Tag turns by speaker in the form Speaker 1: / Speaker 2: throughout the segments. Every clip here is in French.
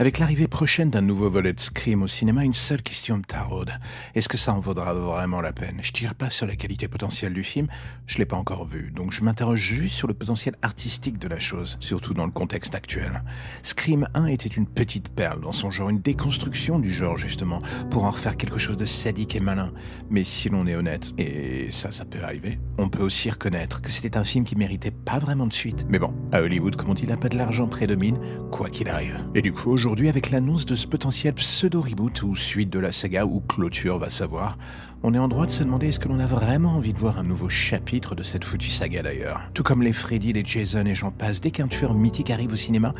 Speaker 1: Avec l'arrivée prochaine d'un nouveau volet de Scream au cinéma, une seule question me taraude. Est-ce que ça en vaudra vraiment la peine? Je tire pas sur la qualité potentielle du film, je l'ai pas encore vu, donc je m'interroge juste sur le potentiel artistique de la chose, surtout dans le contexte actuel. Scream 1 était une petite perle dans son genre, une déconstruction du genre justement, pour en refaire quelque chose de sadique et malin. Mais si l'on est honnête, et ça ça peut arriver, on peut aussi reconnaître que c'était un film qui méritait pas vraiment de suite. Mais bon, à Hollywood, comme on dit, n'a pas de l'argent prédomine, quoi qu'il arrive. Et du coup, aujourd'hui avec l'annonce de ce potentiel pseudo-reboot ou suite de la saga ou clôture, va savoir, on est en droit de se demander est-ce que l'on a vraiment envie de voir un nouveau chapitre de cette foutue saga d'ailleurs. Tout comme les Freddy, les Jason et j'en passe, dès qu'un tueur mythique arrive au cinéma,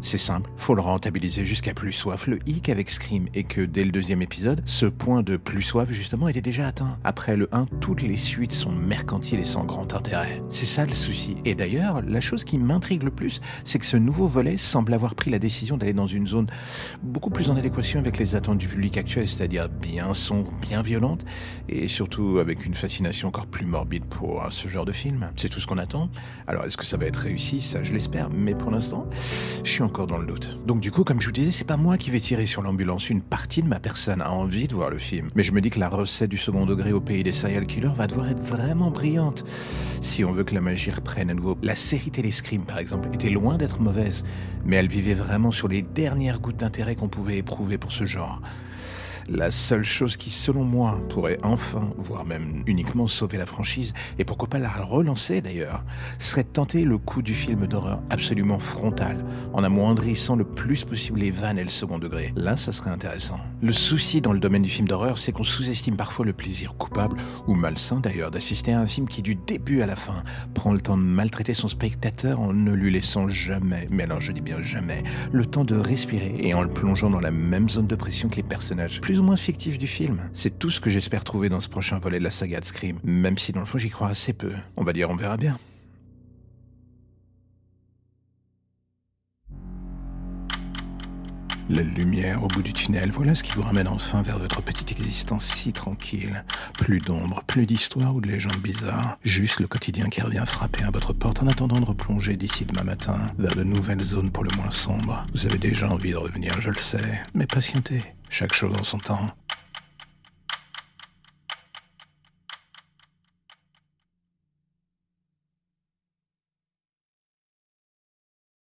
Speaker 1: c'est simple, faut le rentabiliser jusqu'à plus soif. Le hic avec Scream est que dès le deuxième épisode, ce point de plus soif justement était déjà atteint. Après le 1, toutes les suites sont mercantiles et sans grand intérêt. C'est ça le souci. Et d'ailleurs, la chose qui m'intrigue le plus, c'est que ce nouveau volet semble avoir pris la décision d'aller dans une zone beaucoup plus en adéquation avec les attentes du public actuel, c'est-à-dire bien sombre, bien violente, et surtout avec une fascination encore plus morbide pour ce genre de film. C'est tout ce qu'on attend. Alors est-ce que ça va être réussi? Ça, je l'espère, mais pour l'instant, je suis encore dans le doute. Donc du coup, comme je vous disais, c'est pas moi qui vais tirer sur l'ambulance. Une partie de ma personne a envie de voir le film. Mais je me dis que la recette du second degré au pays des serial killers va devoir être vraiment brillante. Si on veut que la magie reprenne à nouveau. La série télé Scream, par exemple, était loin d'être mauvaise. Mais elle vivait vraiment sur les dernières gouttes d'intérêt qu'on pouvait éprouver pour ce genre. La seule chose qui, selon moi, pourrait enfin, voire même uniquement sauver la franchise, et pourquoi pas la relancer d'ailleurs, serait de tenter le coup du film d'horreur absolument frontal, en amoindrissant le plus possible les vannes et le second degré. Là, ça serait intéressant. Le souci dans le domaine du film d'horreur, c'est qu'on sous-estime parfois le plaisir coupable, ou malsain d'ailleurs, d'assister à un film qui, du début à la fin, prend le temps de maltraiter son spectateur en ne lui laissant jamais, mais alors je dis bien jamais, le temps de respirer et en le plongeant dans la même zone de pression que les personnages moins fictif du film. C'est tout ce que j'espère trouver dans ce prochain volet de la saga de Scream, même si dans le fond j'y crois assez peu. On va dire on verra bien. La lumière au bout du tunnel, voilà ce qui vous ramène enfin vers votre petite existence si tranquille. Plus d'ombre, plus d'histoire ou de légendes bizarres. Juste le quotidien qui revient frapper à votre porte en attendant de replonger d'ici demain matin vers de nouvelles zones pour le moins sombres. Vous avez déjà envie de revenir, je le sais, mais patientez. Chaque chose en son temps.